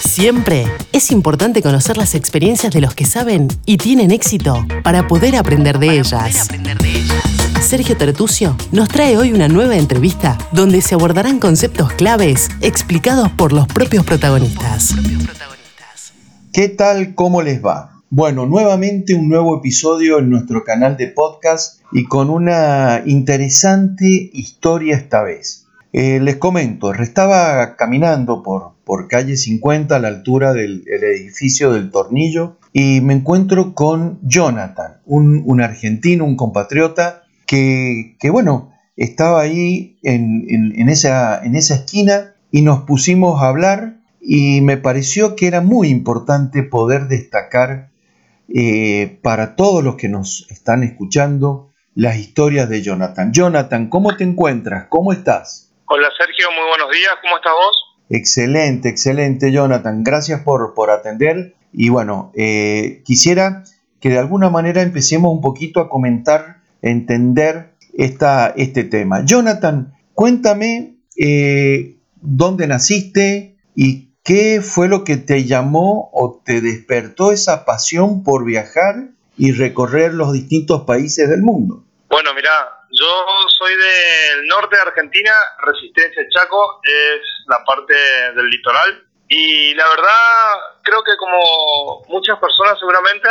Siempre es importante conocer las experiencias de los que saben y tienen éxito para poder aprender de ellas. Sergio Tertucio nos trae hoy una nueva entrevista donde se abordarán conceptos claves explicados por los propios protagonistas. ¿Qué tal? ¿Cómo les va? Bueno, nuevamente un nuevo episodio en nuestro canal de podcast y con una interesante historia esta vez. Eh, les comento, estaba caminando por, por calle 50 a la altura del edificio del Tornillo y me encuentro con Jonathan, un, argentino, un compatriota que, bueno, estaba ahí en, esa, en esa esquina y nos pusimos a hablar y me pareció que era muy importante poder destacar eh, para todos los que nos están escuchando las historias de Jonathan. Jonathan, ¿cómo te encuentras? ¿Cómo estás? Hola Sergio, muy buenos días, ¿cómo estás vos? Excelente, excelente Jonathan, gracias por, por atender y bueno, eh, quisiera que de alguna manera empecemos un poquito a comentar, entender esta, este tema. Jonathan, cuéntame eh, dónde naciste y ¿Qué fue lo que te llamó o te despertó esa pasión por viajar y recorrer los distintos países del mundo? Bueno, mira, yo soy del norte de Argentina, Resistencia Chaco es la parte del litoral y la verdad creo que como muchas personas seguramente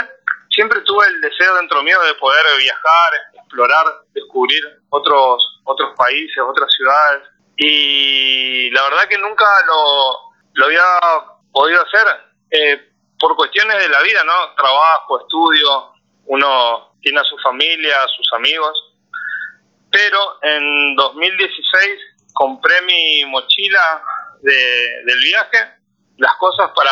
siempre tuve el deseo dentro mío de poder viajar, explorar, descubrir otros otros países, otras ciudades y la verdad que nunca lo lo había podido hacer eh, por cuestiones de la vida, ¿no? Trabajo, estudio, uno tiene a su familia, a sus amigos. Pero en 2016 compré mi mochila de, del viaje, las cosas para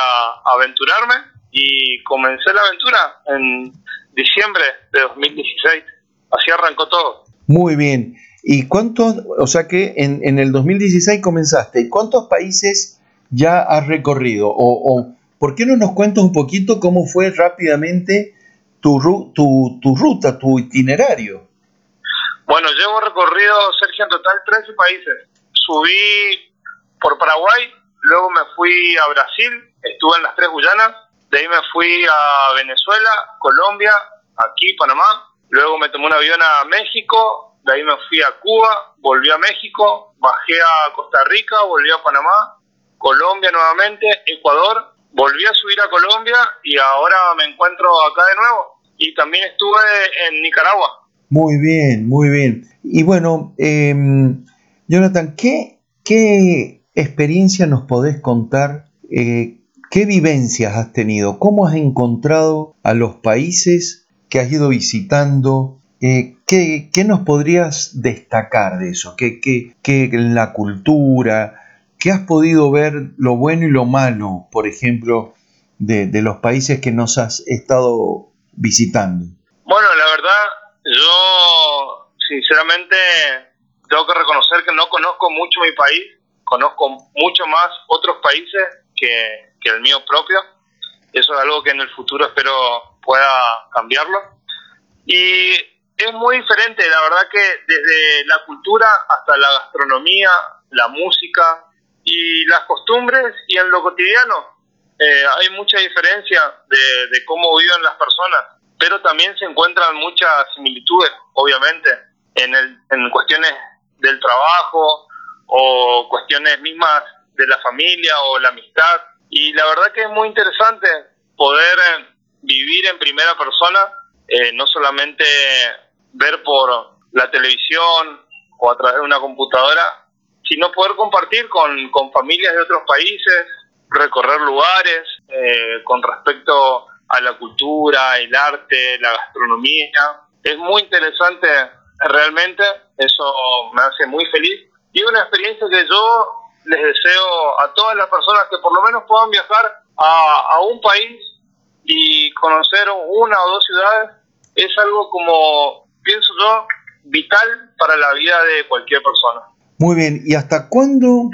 aventurarme y comencé la aventura en diciembre de 2016. Así arrancó todo. Muy bien. ¿Y cuántos, o sea que en, en el 2016 comenzaste, ¿y cuántos países ya has recorrido? O, ¿por qué no nos cuentas un poquito cómo fue rápidamente tu, tu, tu ruta, tu itinerario? Bueno, llevo recorrido, Sergio, en total 13 países. Subí por Paraguay, luego me fui a Brasil, estuve en las tres Guyanas, de ahí me fui a Venezuela, Colombia, aquí, Panamá, luego me tomé un avión a México, de ahí me fui a Cuba, volví a México, bajé a Costa Rica, volví a Panamá, Colombia nuevamente, Ecuador, volví a subir a Colombia y ahora me encuentro acá de nuevo. Y también estuve en Nicaragua. Muy bien, muy bien. Y bueno, em, Jonathan, ¿qué, ¿qué experiencia nos podés contar? Eh, ¿Qué vivencias has tenido? ¿Cómo has encontrado a los países que has ido visitando? Eh, ¿qué, ¿qué, nos podrías destacar de eso? ¿Qué, qué, qué la cultura, ¿Qué has podido ver lo bueno y lo malo, por ejemplo, de, los países que nos has estado visitando? Bueno, la verdad, yo sinceramente tengo que reconocer que no conozco mucho mi país, conozco mucho más otros países que, que el mío propio. Eso es algo que en el futuro espero pueda cambiarlo. Y es muy diferente, la verdad que desde la cultura hasta la gastronomía, la música, y las costumbres y en lo cotidiano. Eh, hay mucha diferencia de, cómo viven las personas, pero también se encuentran muchas similitudes, obviamente, en, el, en cuestiones del trabajo o cuestiones mismas de la familia o la amistad. Y la verdad que es muy interesante poder eh, vivir en primera persona, eh, no solamente ver por la televisión o a través de una computadora, sino poder compartir con, con familias de otros países, recorrer lugares eh, con respecto a la cultura, el arte, la gastronomía. Es muy interesante realmente, eso me hace muy feliz y una experiencia que yo les deseo a todas las personas que por lo menos puedan viajar a, un país y conocer una o dos ciudades es algo como, pienso yo, vital para la vida de cualquier persona. Muy bien, ¿y hasta cuándo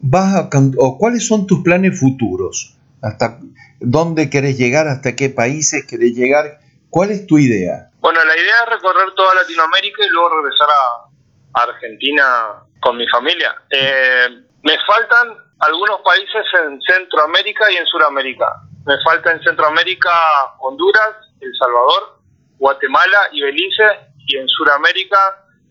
vas a o cuáles son tus planes futuros? ¿Hasta dónde querés llegar? ¿Hasta qué países querés llegar? ¿Cuál es tu idea? Bueno, la idea es recorrer toda Latinoamérica y luego regresar a Argentina con mi familia. Eh, me faltan algunos países en Centroamérica y en Sudamérica. Me falta en Centroamérica Honduras, El Salvador, Guatemala y Belice, y en Sudamérica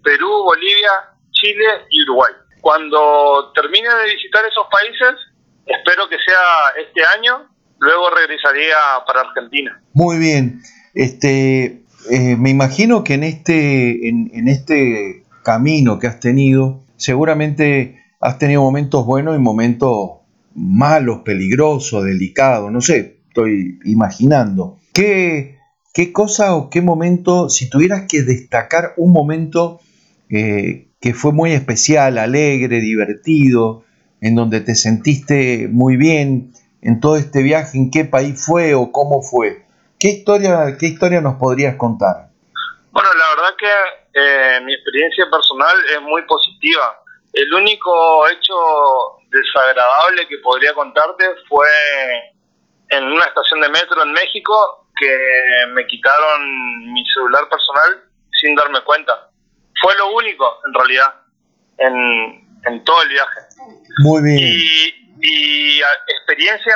Perú, Bolivia, Chile y Uruguay. Cuando termine de visitar esos países, espero que sea este año, luego regresaría para Argentina. Muy bien. Este, eh, me imagino que en este, en este camino que has tenido, seguramente has tenido momentos buenos y momentos malos, peligrosos, delicados, no sé, estoy imaginando. ¿Qué, qué cosa o qué momento, si tuvieras que destacar un momento eh, que fue muy especial, alegre, divertido, en donde te sentiste muy bien en todo este viaje, en qué país fue o cómo fue? ¿Qué historia, qué historia nos podrías contar? Bueno, la verdad que eh, mi experiencia personal es muy positiva el único hecho desagradable que podría contarte fue en una estación de metro en México que me quitaron mi celular personal sin darme cuenta. Fue lo único, en realidad, todo el viaje. Muy bien. Y, experiencias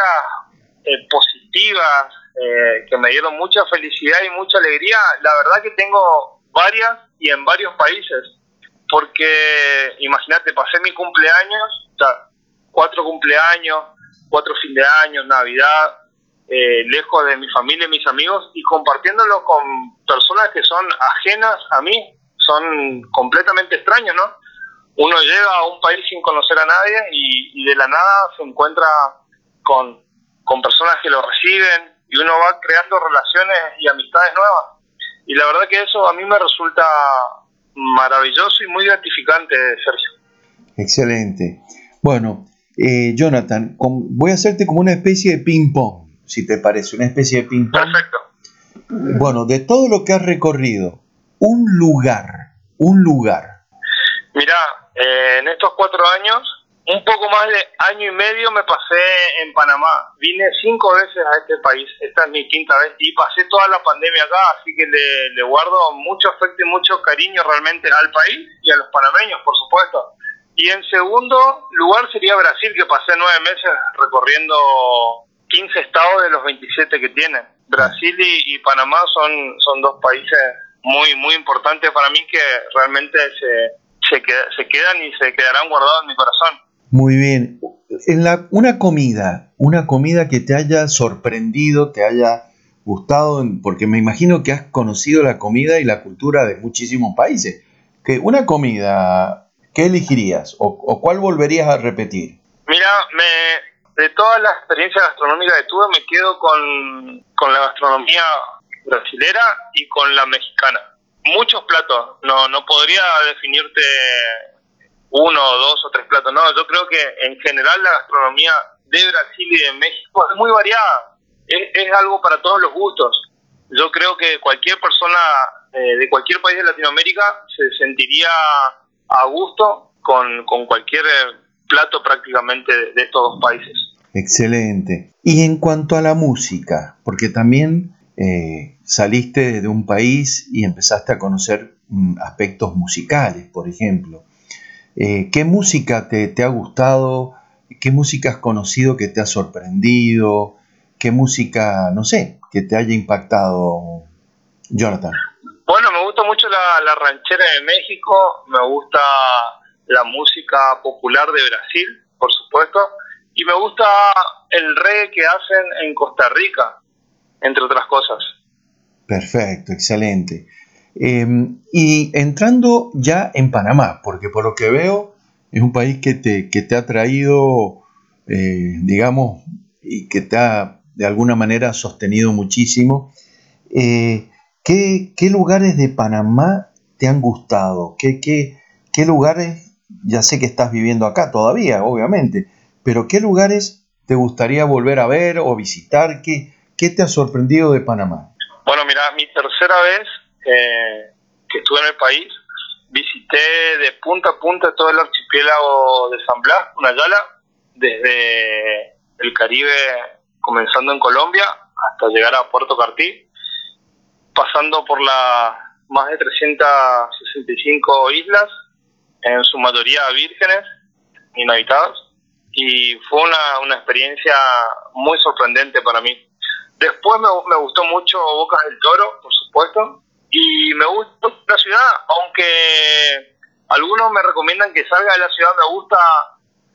eh, positivas eh, que me dieron mucha felicidad y mucha alegría, la verdad que tengo varias y en varios países porque imagínate, pasé mi cumpleaños, o sea, cuatro cumpleaños, cuatro fin de año, Navidad, eh, lejos de mi familia y mis amigos y compartiéndolo con personas que son ajenas a mí, son completamente extraños, ¿no? Uno llega a un país sin conocer a nadie y, de la nada se encuentra con, con personas que lo reciben y uno va creando relaciones y amistades nuevas. Y la verdad que eso a mí me resulta maravilloso y muy gratificante, Sergio. Excelente. Bueno, eh, Jonathan, voy a hacerte como una especie de ping-pong, si te parece, una especie de ping-pong. Perfecto. Bueno, de todo lo que has recorrido, un lugar, un lugar. Mira, eh, en estos cuatro años un poco más de año y medio me pasé en Panamá. Vine cinco veces a este país. Esta es mi quinta vez y pasé toda la pandemia acá, así que le, guardo mucho afecto y mucho cariño realmente al país y a los panameños, por supuesto. Y en segundo lugar sería Brasil, que pasé nueve meses recorriendo 15 estados de los 27 que tiene. Brasil y, Panamá son, son dos países muy, muy importantes para mí que realmente se, se, se quedan y se quedarán guardados en mi corazón. Muy bien. En la, una comida, una comida que te haya sorprendido, te haya gustado, porque me imagino que has conocido la comida y la cultura de muchísimos países. Que una comida, ¿qué elegirías o, cuál volverías a repetir? Mira, me, de todas las experiencias gastronómicas que tuve, me quedo con, con la gastronomía brasilera y con la mexicana. Muchos platos, no, no podría definirte uno, dos o tres platos. No, yo creo que en general la gastronomía de Brasil y de México es muy variada. Es, algo para todos los gustos. Yo creo que cualquier persona eh, de cualquier país de Latinoamérica se sentiría a gusto con, cualquier eh, plato prácticamente de, estos dos países. Excelente. Y en cuanto a la música, porque también eh, saliste de un país y empezaste a conocer mm, aspectos musicales, por ejemplo. Eh, ¿Qué música te, ha gustado? ¿Qué música has conocido que te ha sorprendido? ¿Qué música, no sé, que te haya impactado, Jonathan? Bueno, me gusta mucho la, ranchera de México, me gusta la música popular de Brasil, por supuesto, y me gusta el reggae que hacen en Costa Rica, entre otras cosas. Perfecto, excelente. Em, y entrando ya en Panamá, porque por lo que veo es un país que te, que te ha traído, eh, digamos, y que te ha de alguna manera sostenido muchísimo. Eh, ¿qué, lugares de Panamá te han gustado? ¿Qué, qué, qué lugares, ya sé que estás viviendo acá todavía, obviamente, pero qué lugares te gustaría volver a ver o visitar? ¿Qué, qué te ha sorprendido de Panamá? Bueno, mira, mi tercera vez que estuve en el país, visité de punta a punta todo el archipiélago de San Blas, Yala, desde el Caribe, comenzando en Colombia, hasta llegar a Puerto Cartí, pasando por las más de 365 islas, en su mayoría vírgenes, inhabitadas, y fue una, una experiencia muy sorprendente para mí. Después me, gustó mucho Bocas del Toro, por supuesto, y me gusta la ciudad, aunque algunos me recomiendan que salga de la ciudad, me gusta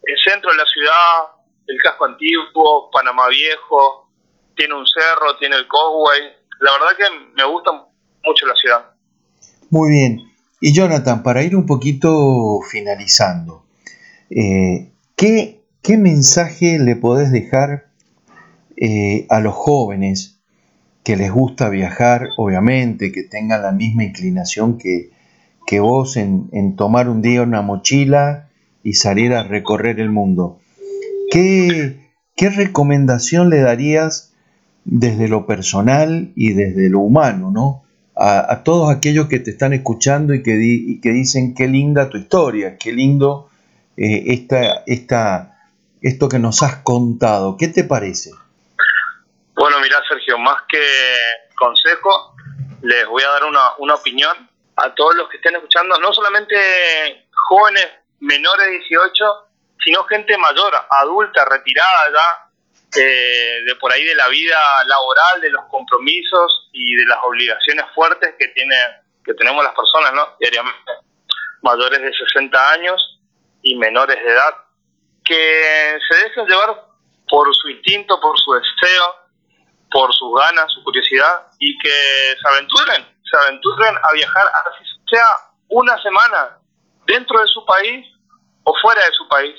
el centro de la ciudad, el casco antiguo, Panamá Viejo, tiene un cerro, tiene el Causeway, la verdad que me gusta mucho la ciudad. Muy bien. Y Jonathan, para ir un poquito finalizando, eh, ¿qué, ¿qué, mensaje le podés dejar eh, a los jóvenes que les gusta viajar, obviamente, que tengan la misma inclinación que, que vos en, en, tomar un día una mochila y salir a recorrer el mundo? ¿Qué, qué recomendación le darías desde lo personal y desde lo humano, ¿no? A, todos aquellos que te están escuchando y que, y que, dicen qué linda tu historia, qué lindo eh, esta, esta, esto que nos has contado. ¿Qué te parece? Bueno, mira Sergio, más que consejo, les voy a dar una, una opinión a todos los que estén escuchando, no solamente jóvenes menores de 18, sino gente mayor, adulta, retirada ya, eh, de por ahí de la vida laboral, de los compromisos y de las obligaciones fuertes que tiene que tenemos las personas, ¿no? Diariamente, mayores de 60 años y menores de edad, que se dejen llevar por su instinto, por su deseo, por sus ganas, su curiosidad y que se aventuren, se aventuren a viajar, así sea una semana dentro de su país o fuera de su país,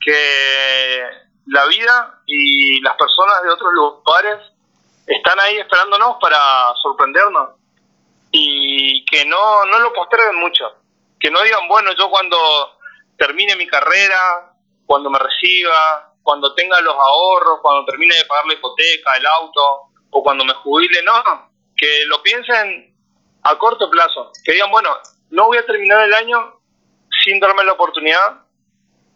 que la vida y las personas de otros lugares están ahí esperándonos para sorprendernos y que no, no lo posterguen mucho, que no digan, bueno, yo cuando termine mi carrera, cuando me reciba, cuando tenga los ahorros, cuando termine de pagar la hipoteca, el auto, o cuando me jubile, no, que lo piensen a corto plazo, que digan, bueno, no voy a terminar el año sin darme la oportunidad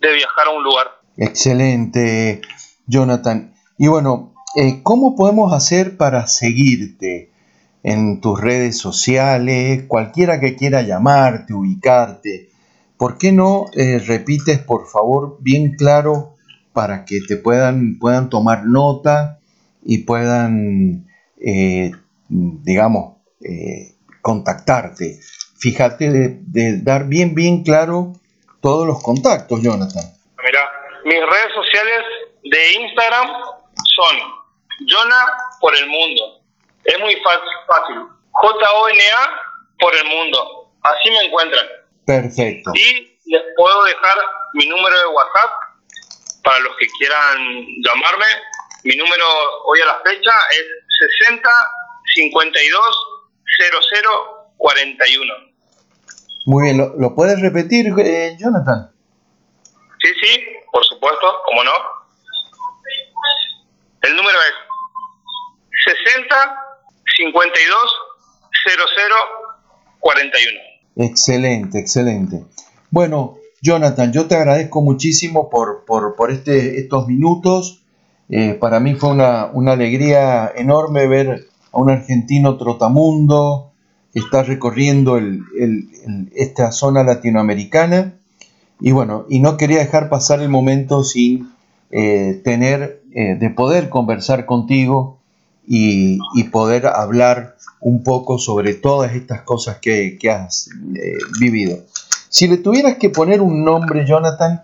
de viajar a un lugar. Excelente, Jonathan. Y bueno, eh, ¿cómo podemos hacer para seguirte en tus redes sociales? Cualquiera que quiera llamarte, ubicarte. ¿Por qué no eh, repites, por favor, bien claro para que te puedan, puedan tomar nota y puedan, eh, digamos, contactarte? Fíjate de, de dar bien, bien claro todos los contactos, Jonathan. Mis redes sociales de Instagram son Jona por el mundo. Es muy fácil. J-O-N-A por el mundo. Así me encuentran. Perfecto. Y les puedo dejar mi número de WhatsApp para los que quieran llamarme. Mi número hoy a la fecha es 60 52 00 41. Muy bien, ¿lo, lo puedes repetir, eh, Jonathan? Sí, sí, por supuesto, ¿cómo no? El número es 60 52 00 41. Excelente, excelente. Bueno, Jonathan, yo te agradezco muchísimo por, por, este, estos minutos. Eh, para mí fue una, una, alegría enorme ver a un argentino trotamundo que está recorriendo esta zona latinoamericana y bueno, y no quería dejar pasar el momento sin eh, tener, eh, de poder conversar contigo y, poder hablar un poco sobre todas estas cosas que, has eh, vivido. Si le tuvieras que poner un nombre, Jonathan,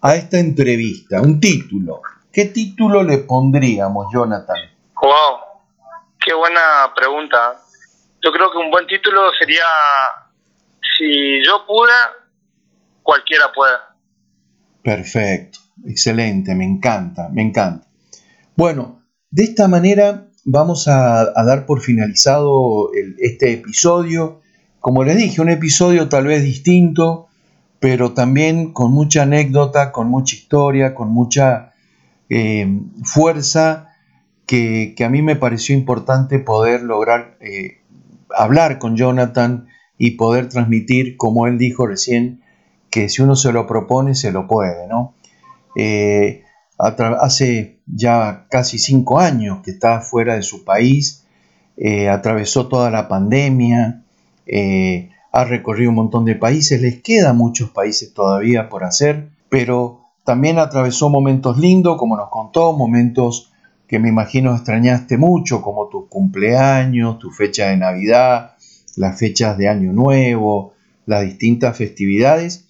a esta entrevista, un título, ¿qué título le pondríamos, Jonathan? Wow, qué buena pregunta. Yo creo que un buen título sería Si yo pude, cualquiera pueda. Perfecto, excelente, me encanta, me encanta. Bueno, de esta manera vamos a, dar por finalizado este episodio. Como les dije, un episodio tal vez distinto, pero también con mucha anécdota, con mucha historia, con mucha eh, fuerza, que, a mí me pareció importante poder lograr eh, hablar con Jonathan y poder transmitir, como él dijo recién, que si uno se lo propone, se lo puede, ¿no? Eh, hace ya casi cinco años que está fuera de su país, atravesó toda la pandemia, eh, ha recorrido un montón de países, les quedan muchos países todavía por hacer, pero también atravesó momentos lindos, como nos contó, momentos que me imagino extrañaste mucho, como tus cumpleaños, tu fecha de Navidad, las fechas de Año Nuevo, las distintas festividades.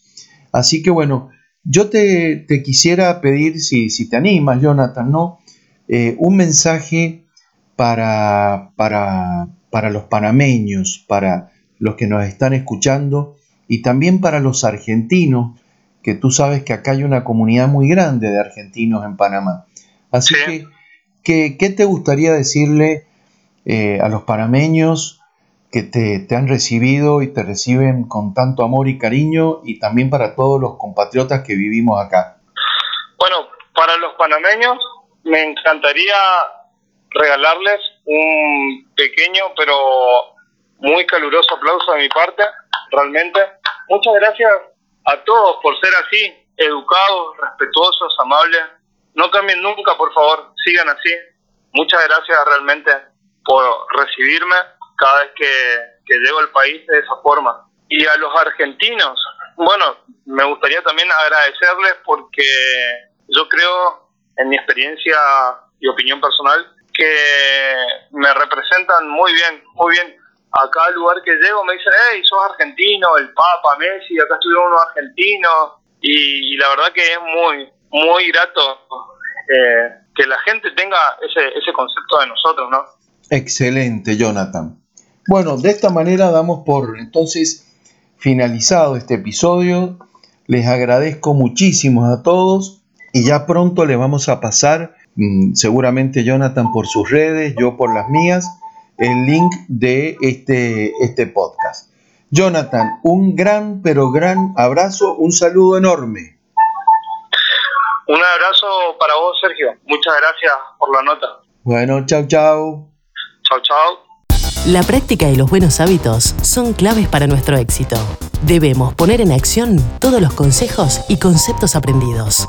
Así que bueno, yo te, quisiera pedir, si, si, te animas, Jonathan, ¿no? Eh, un mensaje para, para, para los panameños, para los que nos están escuchando y también para los argentinos, que tú sabes que acá hay una comunidad muy grande de argentinos en Panamá. Así que, ¿qué, te gustaría decirle eh, a los panameños que te, te, han recibido y te reciben con tanto amor y cariño y también para todos los compatriotas que vivimos acá? Bueno, para los panameños me encantaría regalarles un pequeño pero muy caluroso aplauso de mi parte, realmente. Muchas gracias a todos por ser así, educados, respetuosos, amables. No cambien nunca, por favor, sigan así. Muchas gracias realmente por recibirme cada vez que, que llego al país de esa forma. Y a los argentinos, bueno, me gustaría también agradecerles porque yo creo, en mi experiencia y opinión personal, que me representan muy bien, muy bien a cada lugar que llego me dicen, hey, sos argentino, el Papa, Messi, acá estuvieron unos argentinos, y, la verdad que es muy, muy grato eh, que la gente tenga ese, ese concepto de nosotros, ¿no? Excelente, Jonathan. Bueno, de esta manera damos por entonces finalizado este episodio. Les agradezco muchísimo a todos y ya pronto le vamos a pasar, mm, seguramente Jonathan por sus redes, yo por las mías, el link de este, este podcast. Jonathan, un gran, pero gran abrazo, un saludo enorme. Un abrazo para vos, Sergio. Muchas gracias por la nota. Bueno, chao, chao. Chao, chao. La práctica y los buenos hábitos son claves para nuestro éxito. Debemos poner en acción todos los consejos y conceptos aprendidos.